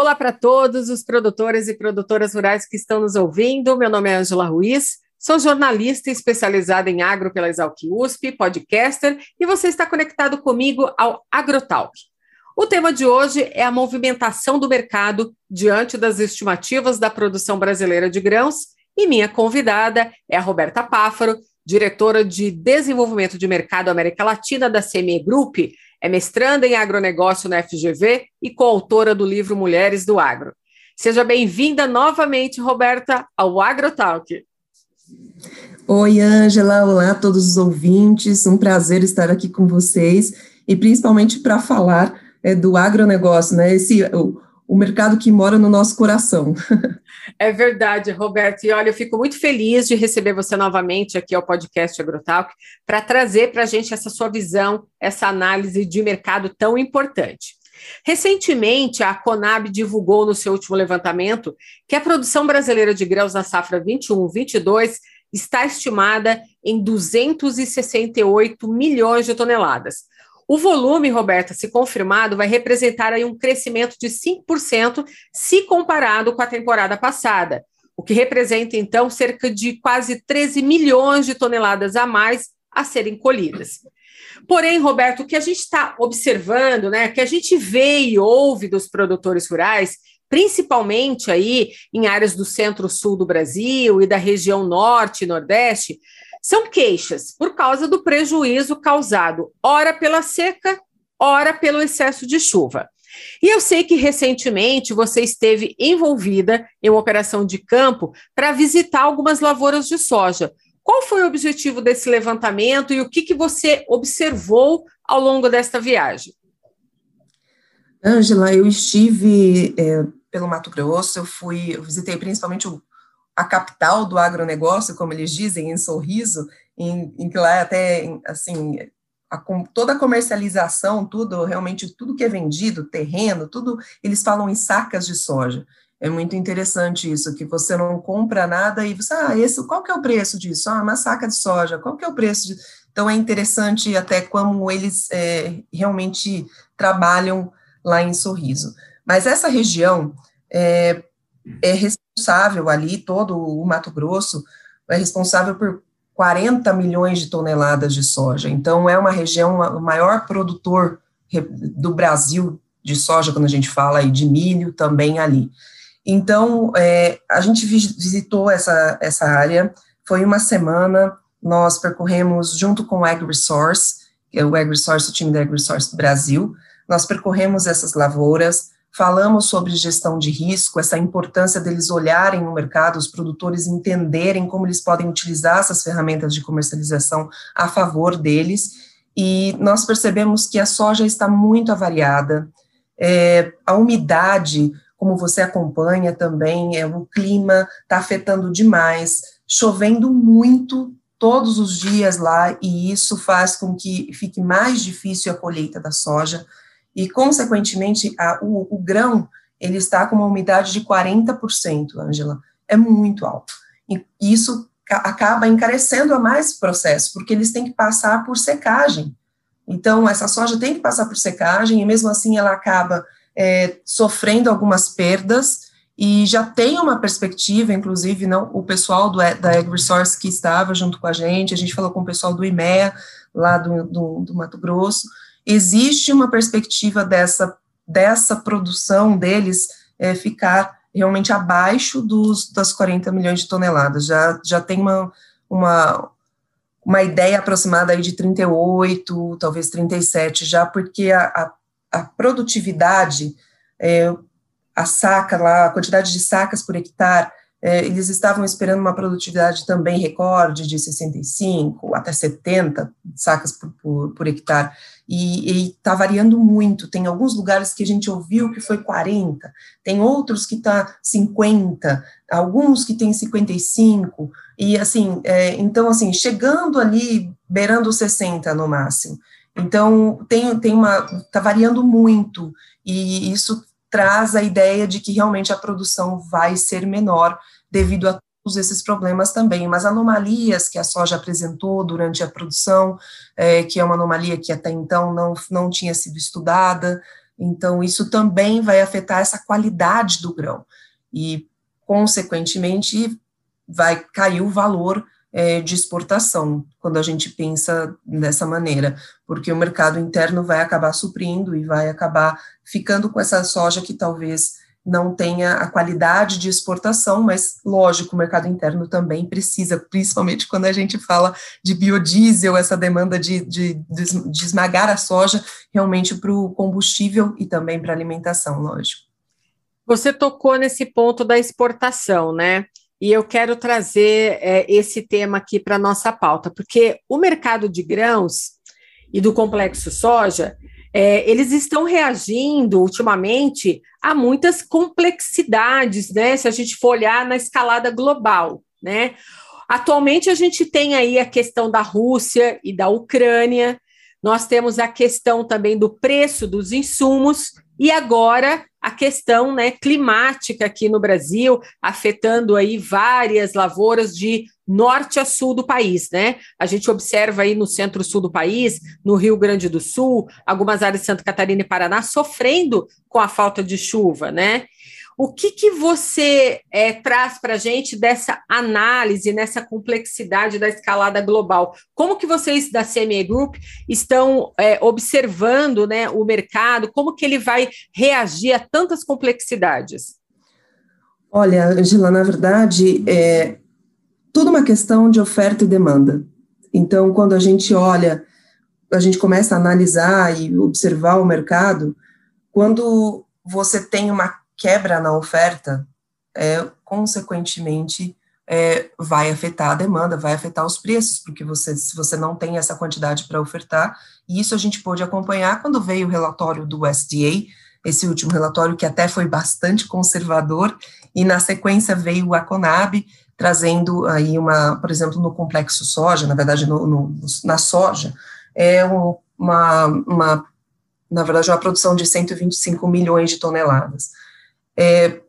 Olá para todos os produtores e produtoras rurais que estão nos ouvindo. Meu nome é Angela Ruiz, sou jornalista especializada em agro pela Exalc USP, podcaster, e você está conectado comigo ao AgroTalk. O tema de hoje é a movimentação do mercado diante das estimativas da produção brasileira de grãos, e minha convidada é a Roberta Páfaro, diretora de Desenvolvimento de Mercado América Latina da CME Group, é mestranda em agronegócio na FGV e coautora do livro Mulheres do Agro. Seja bem-vinda novamente, Roberta, ao AgroTalk. Oi, Ângela, olá a todos os ouvintes, um prazer estar aqui com vocês e principalmente para falar é, do agronegócio, né? Esse, o, o mercado que mora no nosso coração. É verdade, Roberto. E olha, eu fico muito feliz de receber você novamente aqui ao podcast AgroTalk para trazer para a gente essa sua visão, essa análise de mercado tão importante. Recentemente, a Conab divulgou no seu último levantamento que a produção brasileira de grãos na safra 21-22 está estimada em 268 milhões de toneladas, o volume, Roberta, se confirmado, vai representar aí um crescimento de 5% se comparado com a temporada passada, o que representa, então, cerca de quase 13 milhões de toneladas a mais a serem colhidas. Porém, Roberto, o que a gente está observando, né, que a gente vê e ouve dos produtores rurais, principalmente aí em áreas do centro-sul do Brasil e da região norte e nordeste, são queixas por causa do prejuízo causado, ora pela seca, ora pelo excesso de chuva. E eu sei que recentemente você esteve envolvida em uma operação de campo para visitar algumas lavouras de soja. Qual foi o objetivo desse levantamento e o que, que você observou ao longo desta viagem? Ângela, eu estive é, pelo Mato Grosso, eu fui, eu visitei principalmente o a capital do agronegócio, como eles dizem, em Sorriso, em, em que lá é até, assim, a, toda a comercialização, tudo, realmente tudo que é vendido, terreno, tudo, eles falam em sacas de soja. É muito interessante isso, que você não compra nada e você, ah, esse, qual que é o preço disso? Ah, uma saca de soja, qual que é o preço de... Então, é interessante até como eles é, realmente trabalham lá em Sorriso. Mas essa região é, é responsável ali, todo o Mato Grosso, é responsável por 40 milhões de toneladas de soja. Então, é uma região, o maior produtor do Brasil de soja, quando a gente fala, e de milho também ali. Então, é, a gente visitou essa, essa área, foi uma semana, nós percorremos junto com o AgriSource, é o AgriSource, o time da AgriSource Brasil, nós percorremos essas lavouras, Falamos sobre gestão de risco, essa importância deles olharem no mercado, os produtores entenderem como eles podem utilizar essas ferramentas de comercialização a favor deles. E nós percebemos que a soja está muito avariada, é, a umidade, como você acompanha também, é, o clima está afetando demais, chovendo muito todos os dias lá, e isso faz com que fique mais difícil a colheita da soja e, consequentemente, a, o, o, grão ele está com uma umidade de 40%, Angela, é muito alto. E isso acaba encarecendo a mais o processo, porque eles têm que passar por secagem. Então, essa soja tem que passar por secagem, e mesmo assim ela acaba é, sofrendo algumas perdas, e já tem uma perspectiva, inclusive, não, o pessoal do, da AgriSource que estava junto com a gente, a gente falou com o pessoal do IMEA, lá do, do, do Mato Grosso, existe uma perspectiva dessa, dessa produção deles é, ficar realmente abaixo dos, das 40 milhões de toneladas. Já, já tem uma, uma, uma ideia aproximada aí de 38, talvez 37 já, porque a, a, a produtividade, é, a saca lá, a quantidade de sacas por hectare, eles estavam esperando uma produtividade também recorde de 65 até 70 sacas por, por, por hectare, e está variando muito. Tem alguns lugares que a gente ouviu que foi 40, tem outros que está 50, alguns que tem 55, e assim, é, então assim, chegando ali, beirando 60 no máximo. Então, tem, tem uma, está variando muito, e isso traz a ideia de que realmente a produção vai ser menor devido a todos esses problemas também, mas anomalias que a soja apresentou durante a produção, é, que é uma anomalia que até então não, não tinha sido estudada, Então, isso também vai afetar essa qualidade do grão. E, consequentemente, vai cair o valor é, de exportação, quando a gente pensa dessa maneira, porque o mercado interno vai acabar suprindo e vai acabar ficando com essa soja que talvez não tenha a qualidade de exportação, mas lógico, o mercado interno também precisa, principalmente quando a gente fala de biodiesel, essa demanda de, de, de esmagar a soja realmente para o combustível e também para a alimentação, lógico. Você tocou nesse ponto da exportação, né? E eu quero trazer é, esse tema aqui para a nossa pauta, porque o mercado de grãos e do complexo soja, é, eles estão reagindo ultimamente a muitas complexidades, né? Se a gente for olhar na escalada global, né? Atualmente a gente tem aí a questão da Rússia e da Ucrânia, nós temos a questão também do preço dos insumos e agora a questão né, climática aqui no Brasil, afetando aí várias lavouras de norte a sul do país, né? A gente observa aí no centro-sul do país, no Rio Grande do Sul, algumas áreas de Santa Catarina e Paraná sofrendo com a falta de chuva, né? O que, que você é, traz para a gente dessa análise, nessa complexidade da escalada global? Como que vocês da CME Group estão é, observando né, o mercado? Como que ele vai reagir a tantas complexidades? Olha, Angela, na verdade, é tudo uma questão de oferta e demanda. Então, quando a gente olha, a gente começa a analisar e observar o mercado, quando você tem uma quebra na oferta, é, consequentemente, é, vai afetar a demanda, vai afetar os preços, porque você, se você não tem essa quantidade para ofertar, e isso a gente pôde acompanhar quando veio o relatório do SDA, esse último relatório que até foi bastante conservador, e na sequência veio a Conab, trazendo aí uma, por exemplo, no complexo soja, na verdade, no, no, na soja, é um, uma, uma, na verdade, uma produção de 125 milhões de toneladas. É,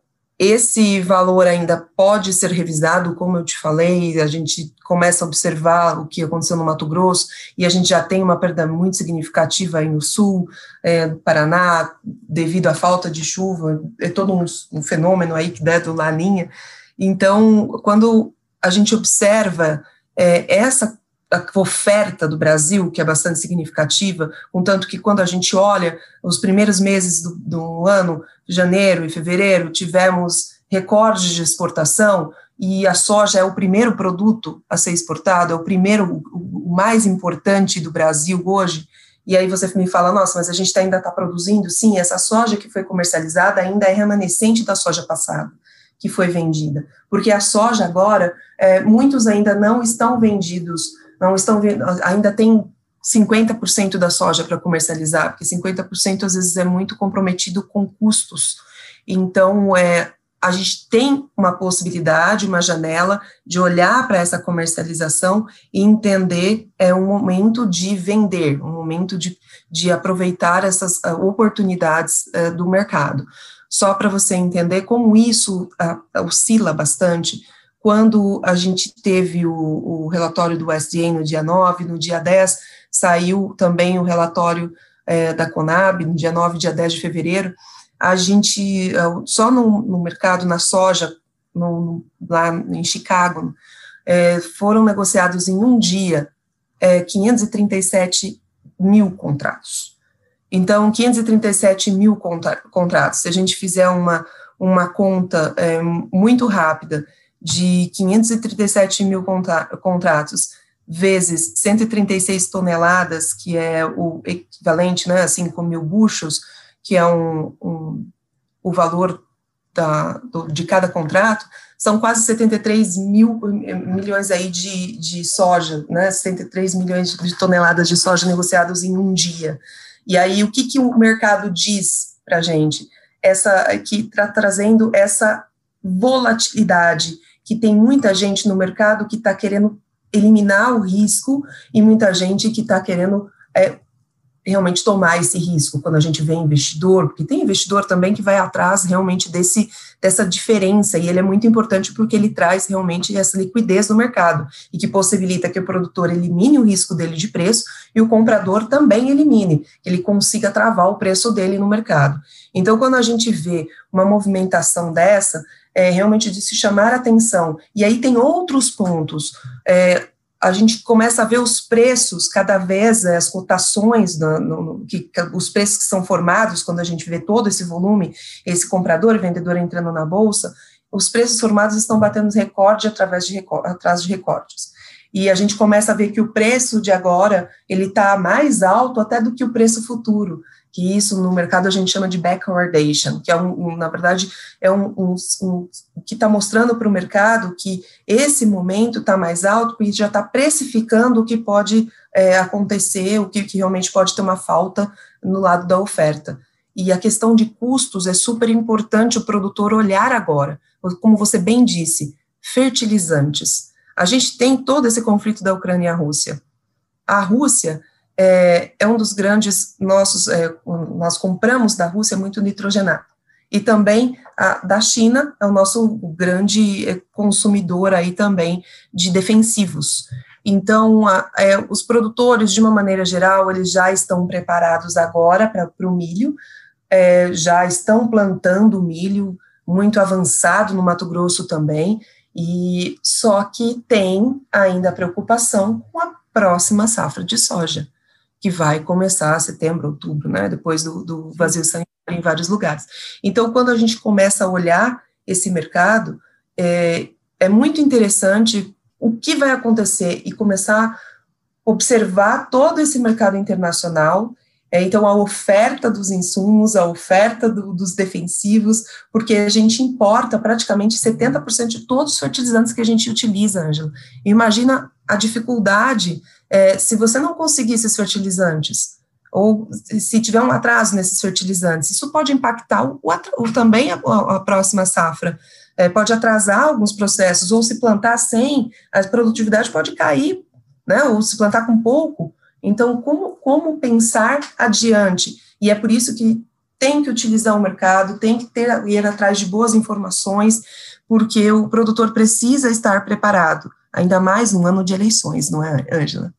esse valor ainda pode ser revisado, como eu te falei, a gente começa a observar o que aconteceu no Mato Grosso, e a gente já tem uma perda muito significativa aí no sul, é, no Paraná, devido à falta de chuva, é todo um, um fenômeno aí que der do Laninha. Então, quando a gente observa é, essa a oferta do Brasil, que é bastante significativa, contanto que quando a gente olha os primeiros meses do, do ano, janeiro e fevereiro, tivemos recordes de exportação, e a soja é o primeiro produto a ser exportado, é o primeiro, o mais importante do Brasil hoje, e aí você me fala, nossa, mas a gente ainda está produzindo? Sim, essa soja que foi comercializada ainda é remanescente da soja passada, que foi vendida, porque a soja agora, é, muitos ainda não estão vendidos não estão vendo, ainda tem 50% da soja para comercializar, porque 50% às vezes é muito comprometido com custos. Então, é, a gente tem uma possibilidade, uma janela de olhar para essa comercialização e entender é um momento de vender, um momento de, de aproveitar essas uh, oportunidades uh, do mercado. Só para você entender como isso uh, oscila bastante, quando a gente teve o, o, relatório do SDA no dia 9, no dia 10, saiu também o relatório é, da Conab, no dia 9, dia 10 de fevereiro, a gente, é, só no, no mercado, na soja, no, lá em Chicago, é, foram negociados em um dia é, 537 mil contratos. Então, 537 mil contra, contratos, se a gente fizer uma, uma conta é, muito rápida, de 537 mil contratos vezes 136 toneladas, que é o equivalente né, a 5 mil buchos, que é um, um o valor da, do, de cada contrato, são quase 73 mil milhões aí de, de soja, né, 73 milhões de toneladas de soja negociados em um dia. E aí, o que, que o mercado diz para a gente? Essa, que está trazendo essa volatilidade que tem muita gente no mercado que está querendo eliminar o risco e muita gente que está querendo é, realmente tomar esse risco quando a gente vê investidor, porque tem investidor também que vai atrás realmente desse dessa diferença e ele é muito importante porque ele traz realmente essa liquidez no mercado e que possibilita que o produtor elimine o risco dele de preço e o comprador também elimine, ele consiga travar o preço dele no mercado. Então, quando a gente vê uma movimentação dessa, é realmente de se chamar atenção. E aí tem outros pontos. É, a gente começa a ver os preços cada vez, é, as cotações, no, no, que, os preços que são formados quando a gente vê todo esse volume, esse comprador e vendedor entrando na bolsa, os preços formados estão batendo recorde através de atrás de recordes. E a gente começa a ver que o preço de agora ele está mais alto até do que o preço futuro que isso no mercado a gente chama de backwardation, que é um, um na verdade é um, um, um que está mostrando para o mercado que esse momento está mais alto e já está precificando o que pode é, acontecer, o que, que realmente pode ter uma falta no lado da oferta. E a questão de custos é super importante o produtor olhar agora, como você bem disse, fertilizantes. A gente tem todo esse conflito da Ucrânia e a Rússia. A Rússia é, é um dos grandes nossos, é, nós compramos da Rússia muito nitrogenado. E também a, da China é o nosso grande é, consumidor aí também de defensivos. Então, a, é, os produtores, de uma maneira geral, eles já estão preparados agora para o milho, é, já estão plantando milho muito avançado no Mato Grosso também, e só que tem ainda a preocupação com a próxima safra de soja que vai começar setembro, outubro, né, depois do, do vazio sanitário em vários lugares. Então, quando a gente começa a olhar esse mercado, é, é muito interessante o que vai acontecer e começar a observar todo esse mercado internacional, é, então a oferta dos insumos, a oferta do, dos defensivos, porque a gente importa praticamente 70% de todos os fertilizantes que a gente utiliza, Ângela. Imagina a dificuldade é, se você não conseguir esses fertilizantes, ou se tiver um atraso nesses fertilizantes, isso pode impactar o, o também a, a, próxima safra, é, pode atrasar alguns processos, ou se plantar sem, a produtividade pode cair, né, ou se plantar com pouco. Então, como, como pensar adiante? E é por isso que tem que utilizar o mercado, tem que ter, ir atrás de boas informações, porque o produtor precisa estar preparado, ainda mais no ano de eleições, não é, Ângela?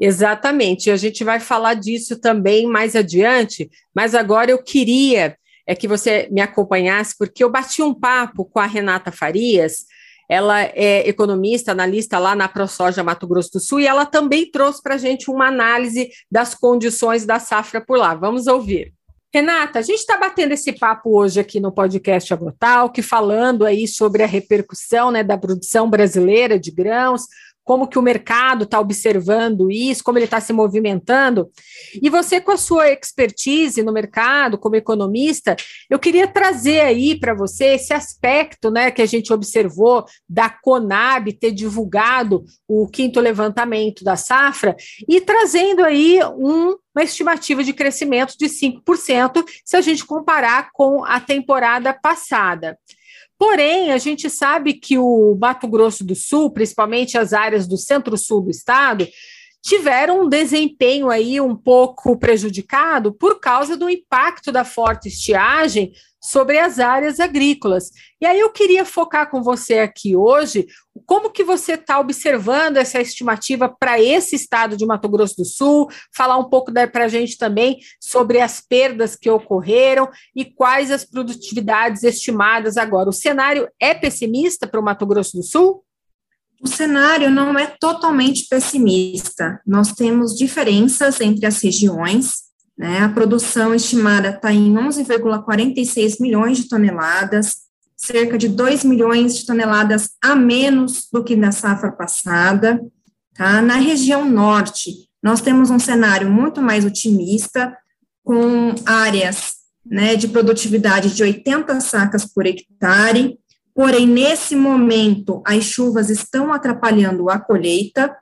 Exatamente, a gente vai falar disso também mais adiante, mas agora eu queria é que você me acompanhasse, porque eu bati um papo com a Renata Farias, ela é economista, analista lá na ProSoja Mato Grosso do Sul, e ela também trouxe para a gente uma análise das condições da safra por lá. Vamos ouvir. Renata, a gente está batendo esse papo hoje aqui no podcast Agrotalk, falando aí sobre a repercussão né, da produção brasileira de grãos, como que o mercado está observando isso, como ele está se movimentando. E você, com a sua expertise no mercado, como economista, eu queria trazer aí para você esse aspecto né, que a gente observou da Conab ter divulgado o quinto levantamento da safra e trazendo aí um uma estimativa de crescimento de 5% se a gente comparar com a temporada passada. Porém, a gente sabe que o Mato Grosso do Sul, principalmente as áreas do centro-sul do estado, tiveram um desempenho aí um pouco prejudicado por causa do impacto da forte estiagem sobre as áreas agrícolas. E aí eu queria focar com você aqui hoje como que você está observando essa estimativa para esse estado de Mato Grosso do Sul, falar um pouco para a gente também sobre as perdas que ocorreram e quais as produtividades estimadas agora. O cenário é pessimista para o Mato Grosso do Sul? O cenário não é totalmente pessimista. Nós temos diferenças entre as regiões, né? A produção estimada está em 11,46 milhões de toneladas, cerca de 2 milhões de toneladas a menos do que na safra passada. Tá? Na região norte, nós temos um cenário muito mais otimista, com áreas né, de produtividade de 80 sacas por hectare, porém, nesse momento, as chuvas estão atrapalhando a colheita,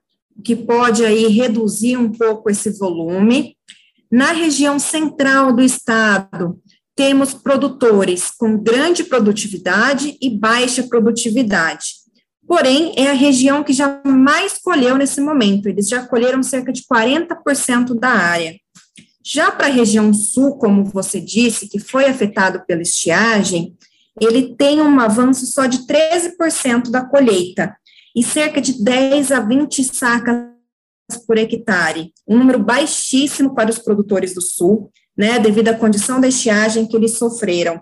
que pode aí reduzir um pouco esse volume. Na região central do estado, temos produtores com grande produtividade e baixa produtividade. Porém, é a região que já mais colheu nesse momento, eles já colheram cerca de 40% da área. Já para a região sul, como você disse, que foi afetado pela estiagem, ele tem um avanço só de 13% da colheita e cerca de 10 a 20 sacas por hectare, um número baixíssimo para os produtores do sul, né, devido à condição da estiagem que eles sofreram.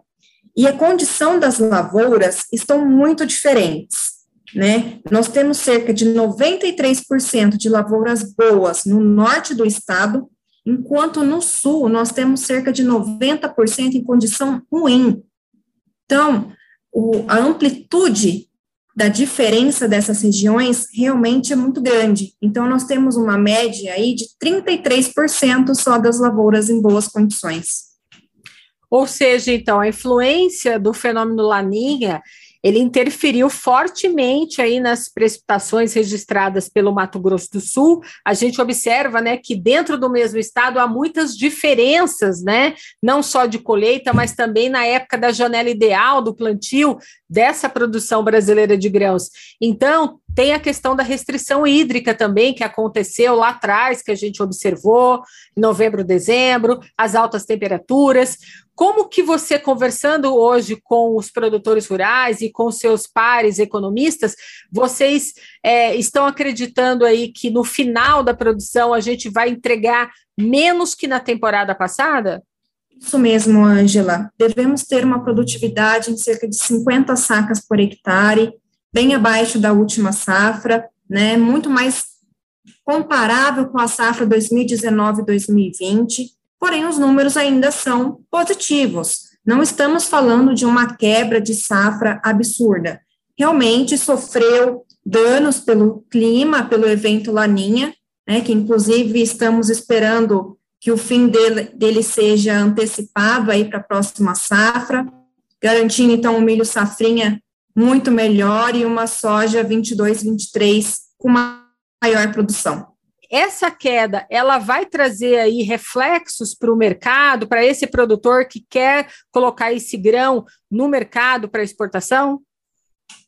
E a condição das lavouras estão muito diferentes, né? Nós temos cerca de 93% de lavouras boas no norte do estado, enquanto no sul nós temos cerca de 90% em condição ruim. Então, o, a amplitude da diferença dessas regiões realmente é muito grande. Então, nós temos uma média aí de 33% só das lavouras em boas condições. Ou seja, então, a influência do fenômeno Laninha ele interferiu fortemente aí nas precipitações registradas pelo Mato Grosso do Sul. A gente observa, né, que dentro do mesmo estado há muitas diferenças, né, não só de colheita, mas também na época da janela ideal do plantio dessa produção brasileira de grãos. Então, tem a questão da restrição hídrica também, que aconteceu lá atrás, que a gente observou, em novembro, dezembro, as altas temperaturas. Como que você, conversando hoje com os produtores rurais e com seus pares economistas, vocês é, estão acreditando aí que no final da produção a gente vai entregar menos que na temporada passada? Isso mesmo, Ângela. Devemos ter uma produtividade em cerca de 50 sacas por hectare, bem abaixo da última safra, né? Muito mais comparável com a safra 2019-2020 porém os números ainda são positivos. Não estamos falando de uma quebra de safra absurda. Realmente sofreu danos pelo clima, pelo evento Laninha, né, que inclusive estamos esperando que o fim dele, dele seja antecipado aí para a próxima safra, garantindo então um milho safrinha muito melhor e uma soja 22, 23 com maior produção essa queda ela vai trazer aí reflexos para o mercado, para esse produtor que quer colocar esse grão no mercado para exportação?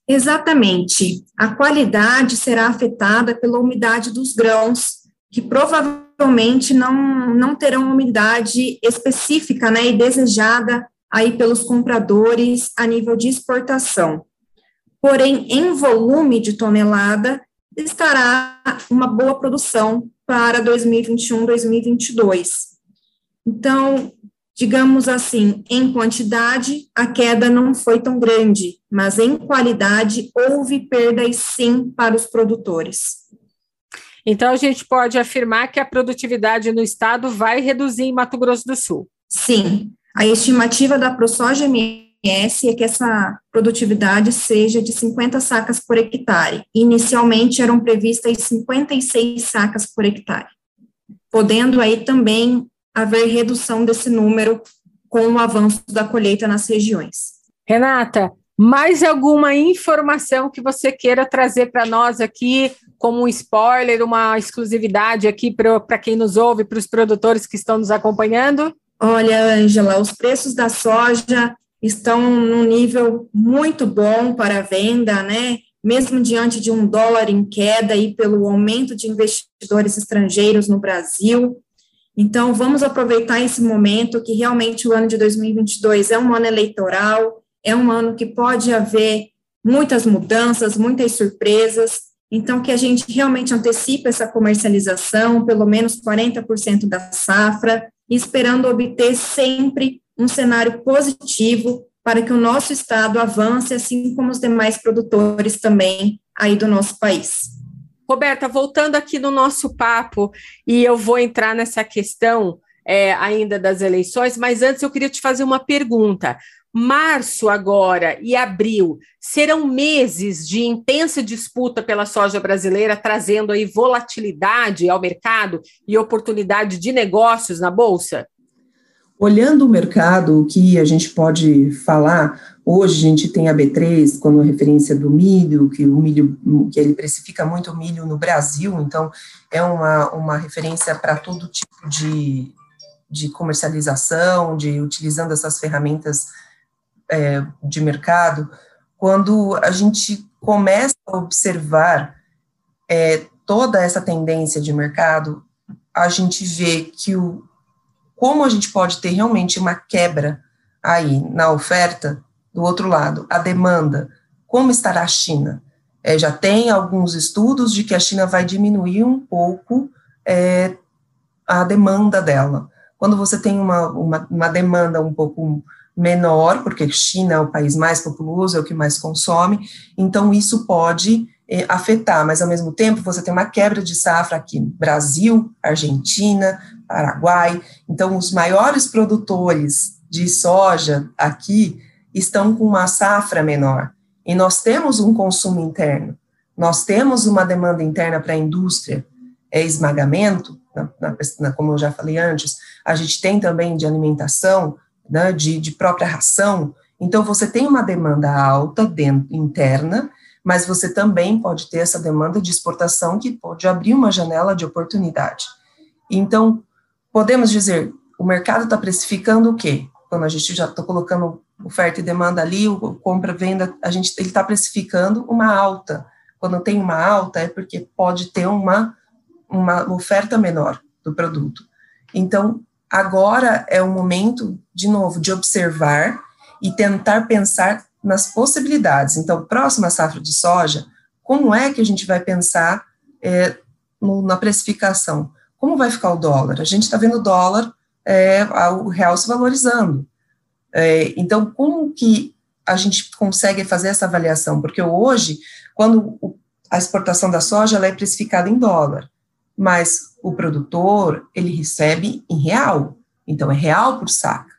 Exatamente. A qualidade será afetada pela umidade dos grãos, que provavelmente não, não terão umidade específica né, e desejada aí pelos compradores a nível de exportação. Porém, em volume de tonelada, estará uma boa produção para 2021, 2022. Então, digamos assim, em quantidade, a queda não foi tão grande, mas em qualidade, houve perdas sim para os produtores. Então, a gente pode afirmar que a produtividade no estado vai reduzir em Mato Grosso do Sul. Sim, a estimativa da ProSoja é que essa produtividade seja de 50 sacas por hectare. Inicialmente eram previstas 56 sacas por hectare, podendo aí também haver redução desse número com o avanço da colheita nas regiões. Renata, mais alguma informação que você queira trazer para nós aqui, como um spoiler, uma exclusividade aqui para quem nos ouve, para os produtores que estão nos acompanhando? Olha, Ângela, os preços da soja estão num nível muito bom para venda, né? Mesmo diante de um dólar em queda e pelo aumento de investidores estrangeiros no Brasil. Então, vamos aproveitar esse momento que realmente o ano de 2022 é um ano eleitoral, é um ano que pode haver muitas mudanças, muitas surpresas. Então, que a gente realmente antecipe essa comercialização, pelo menos 40% da safra, esperando obter sempre um cenário positivo para que o nosso estado avance, assim como os demais produtores também aí do nosso país. Roberta, voltando aqui no nosso papo, e eu vou entrar nessa questão é, ainda das eleições, mas antes eu queria te fazer uma pergunta. Março agora e abril serão meses de intensa disputa pela soja brasileira, trazendo aí volatilidade ao mercado e oportunidade de negócios na bolsa? Olhando o mercado, o que a gente pode falar, hoje a gente tem a B3 como referência do milho, que o milho, que ele precifica muito o milho no Brasil, então é uma, uma referência para todo tipo de, de comercialização, de utilizando essas ferramentas é, de mercado. Quando a gente começa a observar é, toda essa tendência de mercado, a gente vê que o, como a gente pode ter realmente uma quebra aí na oferta, do outro lado, a demanda, como estará a China? É, já tem alguns estudos de que a China vai diminuir um pouco é, a demanda dela. Quando você tem uma, uma, uma demanda um pouco menor, porque China é o país mais populoso, é o que mais consome, então isso pode eh, afetar, mas ao mesmo tempo você tem uma quebra de safra aqui Brasil, Argentina, Paraguai, então os maiores produtores de soja aqui estão com uma safra menor, e nós temos um consumo interno, nós temos uma demanda interna para a indústria, é esmagamento, na, na, na, como eu já falei antes, a gente tem também de alimentação, né, de, de própria ração. Então, você tem uma demanda alta dentro, interna, mas você também pode ter essa demanda de exportação que pode abrir uma janela de oportunidade. Então, podemos dizer, o mercado está precificando o quê? Quando a gente já está colocando oferta e demanda ali, o compra venda, a gente ele está precificando uma alta. Quando tem uma alta é porque pode ter uma uma oferta menor do produto. Então, Agora é o momento, de novo, de observar e tentar pensar nas possibilidades. Então, próxima safra de soja, como é que a gente vai pensar é, no, na precificação? Como vai ficar o dólar? A gente está vendo o dólar, é, o real se valorizando. É, então, como que a gente consegue fazer essa avaliação? Porque hoje, quando a exportação da soja ela é precificada em dólar, mas o produtor, ele recebe em real, então é real por saca.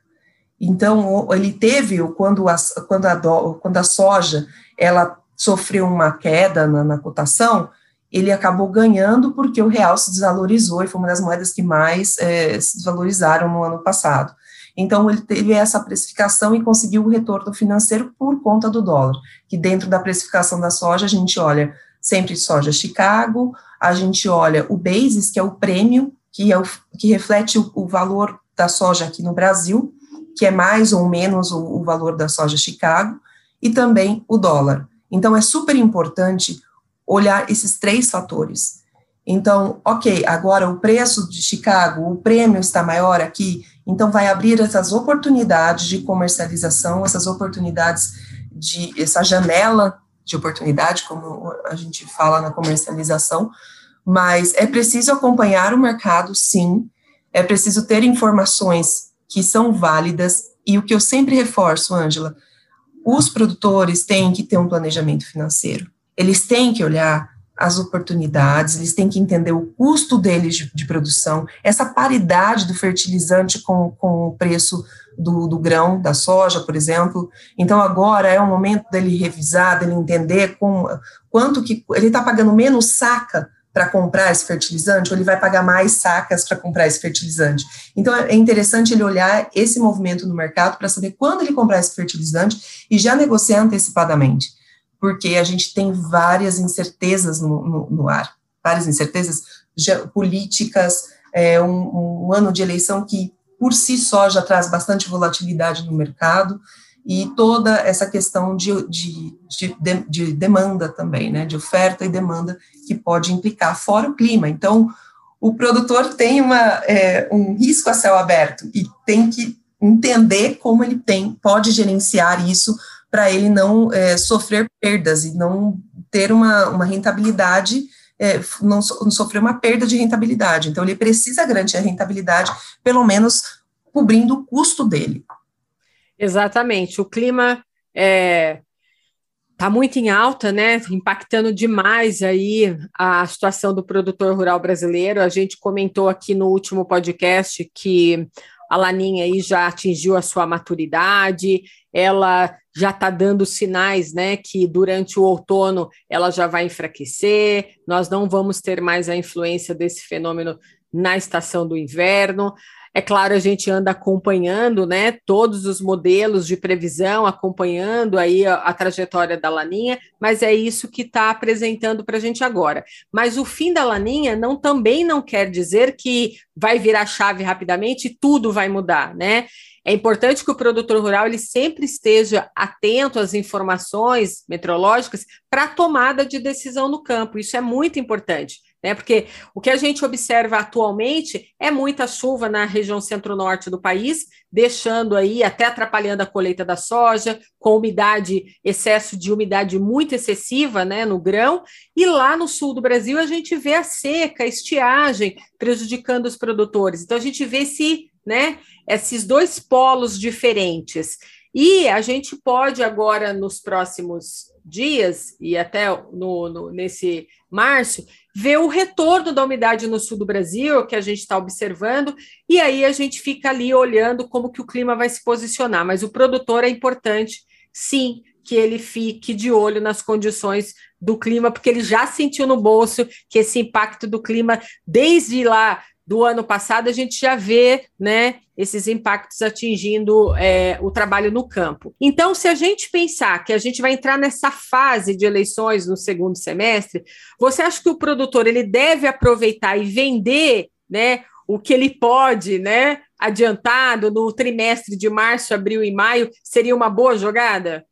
Então, ele teve, quando a, quando a, quando a soja, ela sofreu uma queda na, na cotação, ele acabou ganhando porque o real se desvalorizou e foi uma das moedas que mais é, se desvalorizaram no ano passado. Então, ele teve essa precificação e conseguiu o retorno financeiro por conta do dólar, que dentro da precificação da soja, a gente olha sempre soja Chicago, a gente olha o basis, que é o prêmio, que, é o, que reflete o, o valor da soja aqui no Brasil, que é mais ou menos o, o valor da soja Chicago, e também o dólar. Então, é super importante olhar esses três fatores. Então, ok, agora o preço de Chicago, o prêmio está maior aqui, então vai abrir essas oportunidades de comercialização, essas oportunidades de essa janela de oportunidade, como a gente fala na comercialização, mas é preciso acompanhar o mercado, sim, é preciso ter informações que são válidas, e o que eu sempre reforço, Ângela, os produtores têm que ter um planejamento financeiro, eles têm que olhar as oportunidades, eles têm que entender o custo deles de, de produção, essa paridade do fertilizante com, com o preço do, do, grão, da soja, por exemplo. Então, agora é o momento dele revisar, dele entender com, quanto que ele está pagando menos saca para comprar esse fertilizante, ou ele vai pagar mais sacas para comprar esse fertilizante. Então, é interessante ele olhar esse movimento no mercado para saber quando ele comprar esse fertilizante e já negociar antecipadamente porque a gente tem várias incertezas no, no, no ar, várias incertezas políticas, é um, um, ano de eleição que por si só já traz bastante volatilidade no mercado, e toda essa questão de, de, de, de demanda também, né, de oferta e demanda que pode implicar, fora o clima. Então, o produtor tem uma, é, um risco a céu aberto e tem que entender como ele tem, pode gerenciar isso para ele não é, sofrer perdas e não ter uma, uma rentabilidade, é, não, so, não, sofrer uma perda de rentabilidade. Então, ele precisa garantir a rentabilidade, pelo menos cobrindo o custo dele. Exatamente. O clima é, está muito em alta, né? Impactando demais aí a situação do produtor rural brasileiro. A gente comentou aqui no último podcast que a Laninha aí já atingiu a sua maturidade, ela já está dando sinais, né, que durante o outono ela já vai enfraquecer, nós não vamos ter mais a influência desse fenômeno na estação do inverno. É claro, a gente anda acompanhando, né, todos os modelos de previsão, acompanhando aí a, a trajetória da laninha, mas é isso que está apresentando para a gente agora. Mas o fim da laninha não também não quer dizer que vai virar chave rapidamente e tudo vai mudar, né? É importante que o produtor rural ele sempre esteja atento às informações meteorológicas para a tomada de decisão no campo. Isso é muito importante. né? Porque o que a gente observa atualmente é muita chuva na região centro-norte do país, deixando aí até atrapalhando a colheita da soja, com umidade, excesso de umidade muito excessiva, né, no grão, e lá no sul do Brasil a gente vê a seca, a estiagem prejudicando os produtores. Então a gente vê esse, né, esses dois polos diferentes. E a gente pode agora, nos próximos dias, e até no, no, nesse março, ver o retorno da umidade no sul do Brasil, que a gente está observando, e aí a gente fica ali olhando como que o clima vai se posicionar. Mas o produtor é importante, sim, que ele fique de olho nas condições do clima, porque ele já sentiu no bolso que esse impacto do clima, desde lá do ano passado, a gente já vê né, esses impactos atingindo é, o trabalho no campo. Então, se a gente pensar que a gente vai entrar nessa fase de eleições no segundo semestre, você acha que o produtor ele deve aproveitar e vender né, o que ele pode né, adiantado no trimestre de março, abril e maio? Seria uma boa jogada?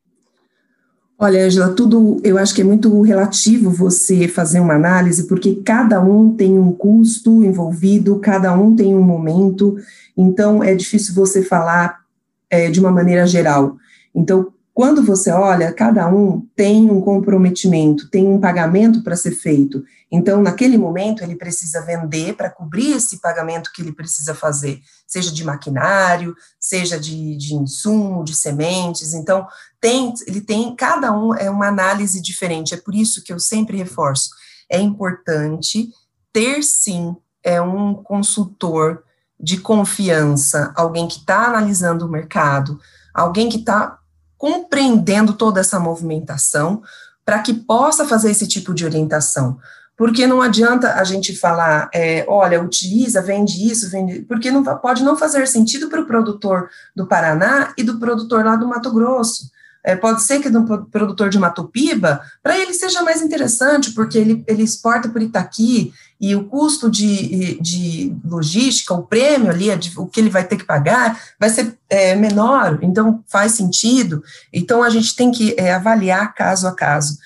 Olha, Angela, tudo eu acho que é muito relativo você fazer uma análise, porque cada um tem um custo envolvido, cada um tem um momento, então é difícil você falar é, de uma maneira geral. Então, quando você olha, cada um tem um comprometimento, tem um pagamento para ser feito. Então, naquele momento, ele precisa vender para cobrir esse pagamento que ele precisa fazer, seja de maquinário, seja de, de insumo, de sementes. Então, tem, ele tem, cada um é uma análise diferente. É por isso que eu sempre reforço: é importante ter sim é um consultor de confiança, alguém que está analisando o mercado, alguém que está compreendendo toda essa movimentação para que possa fazer esse tipo de orientação. Porque não adianta a gente falar, é, olha, utiliza, vende isso, vende, porque não pode não fazer sentido para o produtor do Paraná e do produtor lá do Mato Grosso. É, pode ser que no produtor de Matopiba, para ele seja mais interessante, porque ele, ele exporta por Itaqui e o custo de, de logística, o prêmio ali, o que ele vai ter que pagar, vai ser é, menor, então faz sentido. Então a gente tem que é, avaliar caso a caso.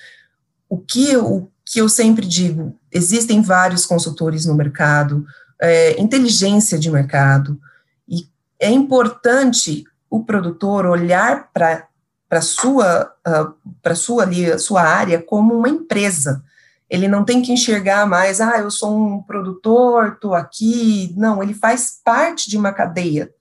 O que, o que eu sempre digo, existem vários consultores no mercado, é, inteligência de mercado, e é importante o produtor olhar para para sua uh, para sua ali sua área como uma empresa. Ele não tem que enxergar mais, ah, eu sou um produtor, estou aqui. Não, ele faz parte de uma cadeia,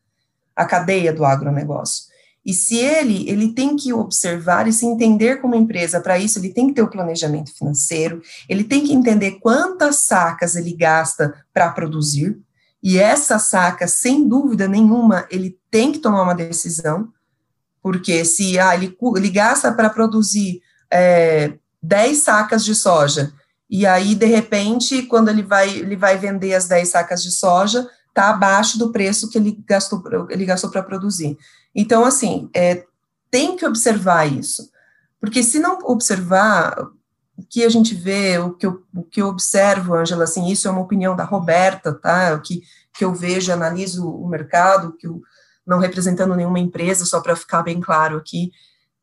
a cadeia do agronegócio. E se ele, ele tem que observar e se entender como empresa, para isso ele tem que ter o planejamento financeiro, ele tem que entender quantas sacas ele gasta para produzir, e essa saca, sem dúvida nenhuma, ele tem que tomar uma decisão, porque se ah, ele, ele gasta para produzir é, 10 sacas de soja, e aí, de repente, quando ele vai, ele vai vender as 10 sacas de soja, está abaixo do preço que ele gastou, ele gastou para produzir. Então, assim, é, tem que observar isso, porque se não observar, o que a gente vê, o que eu, o que eu observo, Angela, assim, isso é uma opinião da Roberta, tá? O que, que eu vejo, analiso o mercado, que eu, não representando nenhuma empresa, só para ficar bem claro aqui,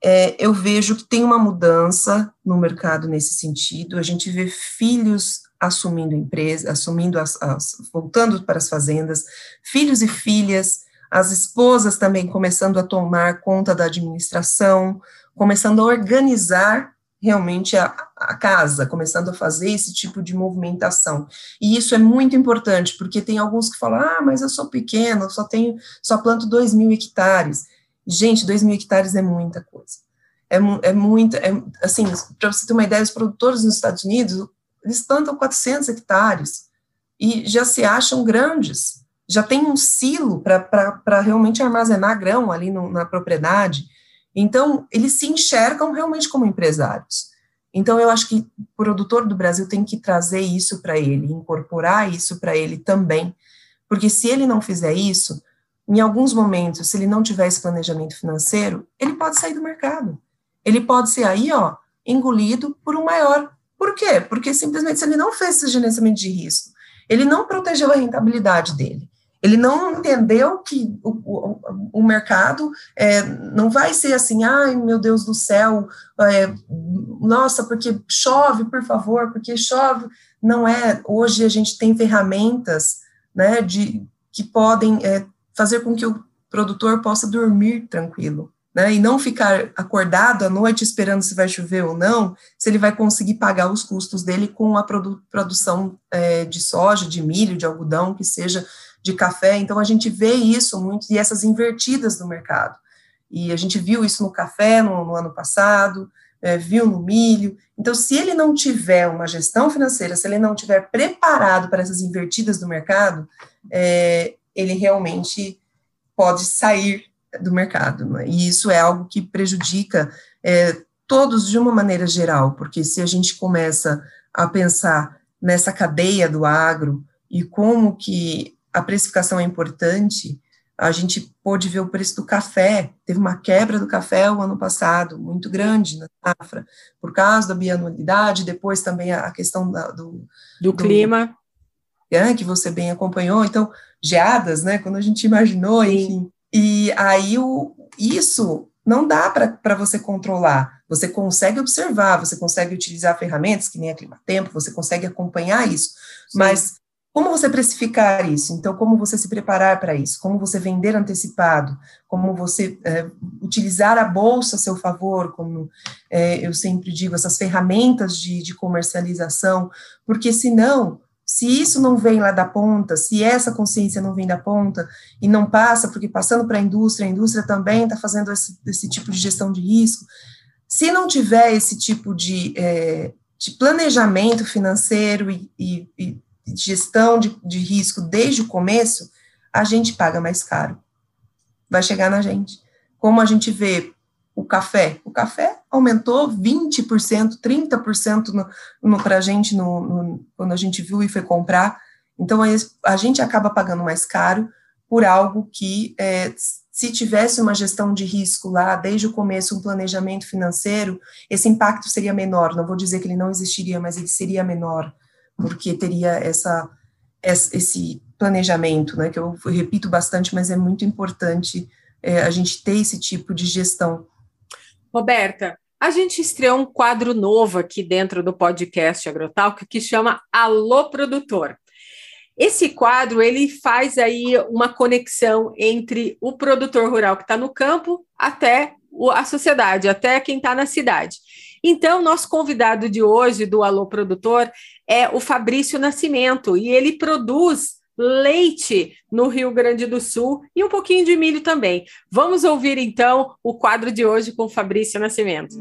é, eu vejo que tem uma mudança no mercado nesse sentido. A gente vê filhos assumindo empresa, assumindo as, as, voltando para as fazendas, filhos e filhas, as esposas também começando a tomar conta da administração, começando a organizar realmente a, a, casa, começando a fazer esse tipo de movimentação. E isso é muito importante, porque tem alguns que falam, ah, mas eu sou pequeno, só tenho, só planto dois mil hectares. Gente, dois mil hectares é muita coisa. É, é é, assim, para você ter uma ideia, os produtores nos Estados Unidos, eles plantam 400 hectares e já se acham grandes, já tem um silo para realmente armazenar grão ali no, na propriedade, então, eles se enxergam realmente como empresários. Então, eu acho que o produtor do Brasil tem que trazer isso para ele, incorporar isso para ele também, porque se ele não fizer isso, em alguns momentos, se ele não tiver esse planejamento financeiro, ele pode sair do mercado. Ele pode ser aí, ó, engolido por um maior. Por quê? Porque simplesmente se ele não fez esse gerenciamento de risco, ele não protegeu a rentabilidade dele, ele não entendeu que o, o, o mercado é, não vai ser assim, ai meu Deus do céu, é, nossa, porque chove, por favor, porque chove. não é, hoje a gente tem ferramentas, né, de, que podem é, fazer com que o produtor possa dormir tranquilo, né, e não ficar acordado à noite esperando se vai chover ou não, se ele vai conseguir pagar os custos dele com a produ produção é, de soja, de milho, de algodão, que seja de café, então a gente vê isso muito, e essas invertidas no mercado, e a gente viu isso no café no, no ano passado, é, viu no milho. Então, se ele não tiver uma gestão financeira, se ele não tiver preparado para essas invertidas do mercado, é, ele realmente pode sair do mercado. Né? E isso é algo que prejudica é, todos de uma maneira geral, porque se a gente começa a pensar nessa cadeia do agro e como que a precificação é importante, a gente pôde ver o preço do café, teve uma quebra do café o ano passado, muito grande na safra, por causa da bianualidade, depois também a questão da, do, do, do clima. É, que você bem acompanhou, então, geadas, né, quando a gente imaginou, Sim. enfim, e aí o, isso não dá para você controlar, você consegue observar, você consegue utilizar ferramentas, que nem a Clima Tempo, você consegue acompanhar isso, Sim. mas como você precificar isso? Então, como você se preparar para isso? Como você vender antecipado? Como você é, utilizar a bolsa a seu favor? Como é, eu sempre digo, essas ferramentas de, de comercialização, porque senão, se isso não vem lá da ponta, se essa consciência não vem da ponta e não passa, porque passando para a indústria, a indústria também está fazendo esse, esse, tipo de gestão de risco, se não tiver esse tipo de, é, de planejamento financeiro e, e, e gestão de, de risco desde o começo, a gente paga mais caro. Vai chegar na gente. Como a gente vê o café, o café aumentou 20%, 30% no, no, para a gente no, no, quando a gente viu e foi comprar. Então, a gente acaba pagando mais caro por algo que, é, se tivesse uma gestão de risco lá, desde o começo, um planejamento financeiro, esse impacto seria menor. Não vou dizer que ele não existiria, mas ele seria menor porque teria essa, esse planejamento, né, que eu repito bastante, mas é muito importante é, a gente ter esse tipo de gestão. Roberta, a gente estreou um quadro novo aqui dentro do podcast Agrotalk que chama Alô Produtor. Esse quadro ele faz aí uma conexão entre o produtor rural que está no campo até a sociedade, até quem está na cidade. Então, nosso convidado de hoje do Alô Produtor é o Fabrício Nascimento, e ele produz leite no Rio Grande do Sul e um pouquinho de milho também. Vamos ouvir então o quadro de hoje com Fabrício Nascimento.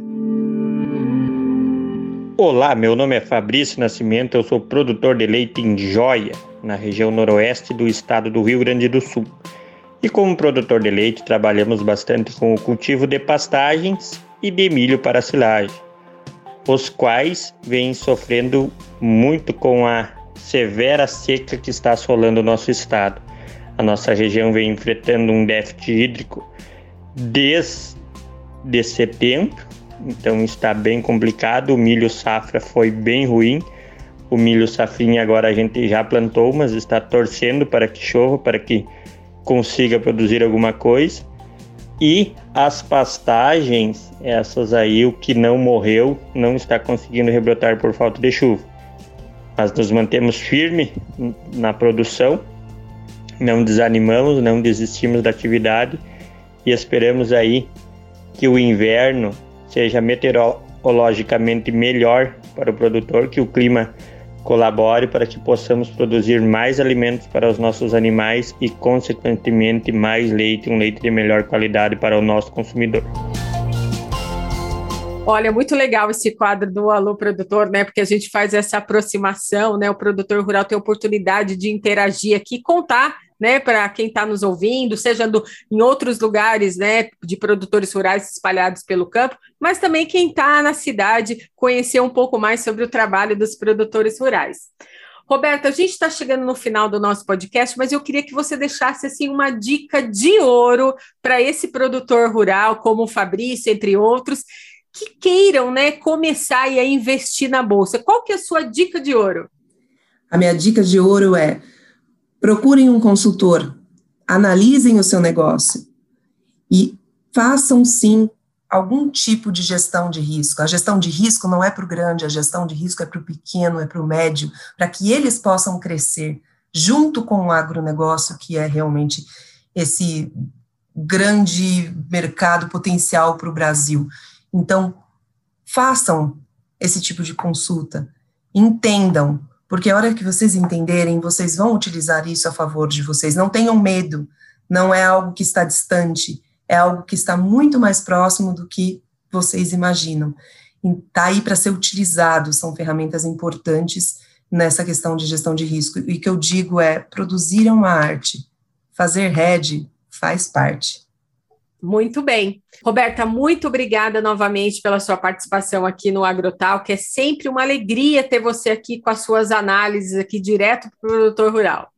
Olá, meu nome é Fabrício Nascimento, eu sou produtor de leite em Joia, na região noroeste do estado do Rio Grande do Sul. E como produtor de leite, trabalhamos bastante com o cultivo de pastagens e de milho para silagem os quais vêm sofrendo muito com a severa seca que está assolando o nosso estado. A nossa região vem enfrentando um déficit hídrico desde setembro, então está bem complicado. O milho safra foi bem ruim. O milho safrinha agora a gente já plantou, mas está torcendo para que chova, para que consiga produzir alguma coisa. E as pastagens, essas aí, o que não morreu, não está conseguindo rebrotar por falta de chuva. Mas nos mantemos firme na produção, não desanimamos, não desistimos da atividade e esperamos aí que o inverno seja meteorologicamente melhor para o produtor, que o clima colabore para que possamos produzir mais alimentos para os nossos animais e, consequentemente, mais leite, um leite de melhor qualidade para o nosso consumidor. Olha, muito legal esse quadro do Alô Produtor, né? Porque a gente faz essa aproximação, né? O produtor rural tem a oportunidade de interagir aqui, contar né, para quem está nos ouvindo, seja do, em outros lugares, né, de produtores rurais espalhados pelo campo, mas também quem está na cidade conhecer um pouco mais sobre o trabalho dos produtores rurais. Roberta, a gente está chegando no final do nosso podcast, mas eu queria que você deixasse assim uma dica de ouro para esse produtor rural, como o Fabrício, entre outros, que queiram, né, começar a investir na bolsa. Qual que é a sua dica de ouro? A minha dica de ouro é Procurem um consultor, analisem o seu negócio e façam sim algum tipo de gestão de risco. A gestão de risco não é para o grande, a gestão de risco é para o pequeno, é para o médio, para que eles possam crescer junto com o agronegócio, que é realmente esse grande mercado potencial para o Brasil. Então, façam esse tipo de consulta, entendam, porque a hora que vocês entenderem, vocês vão utilizar isso a favor de vocês. Não tenham medo, não é algo que está distante, é algo que está muito mais próximo do que vocês imaginam. Está aí para ser utilizado, são ferramentas importantes nessa questão de gestão de risco. E o que eu digo é: produzir é uma arte, fazer RED faz parte. Muito bem. Roberta, muito obrigada novamente pela sua participação aqui no Agrotal, que é sempre uma alegria ter você aqui com as suas análises aqui direto para o produtor rural.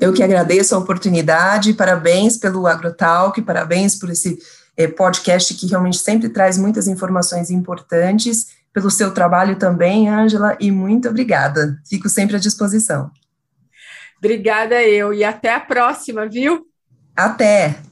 Eu que agradeço a oportunidade, parabéns pelo AgroTalk, parabéns por esse eh, podcast que realmente sempre traz muitas informações importantes, pelo seu trabalho também, Ângela, e muito obrigada. Fico sempre à disposição. Obrigada eu, e até a próxima, viu? Até!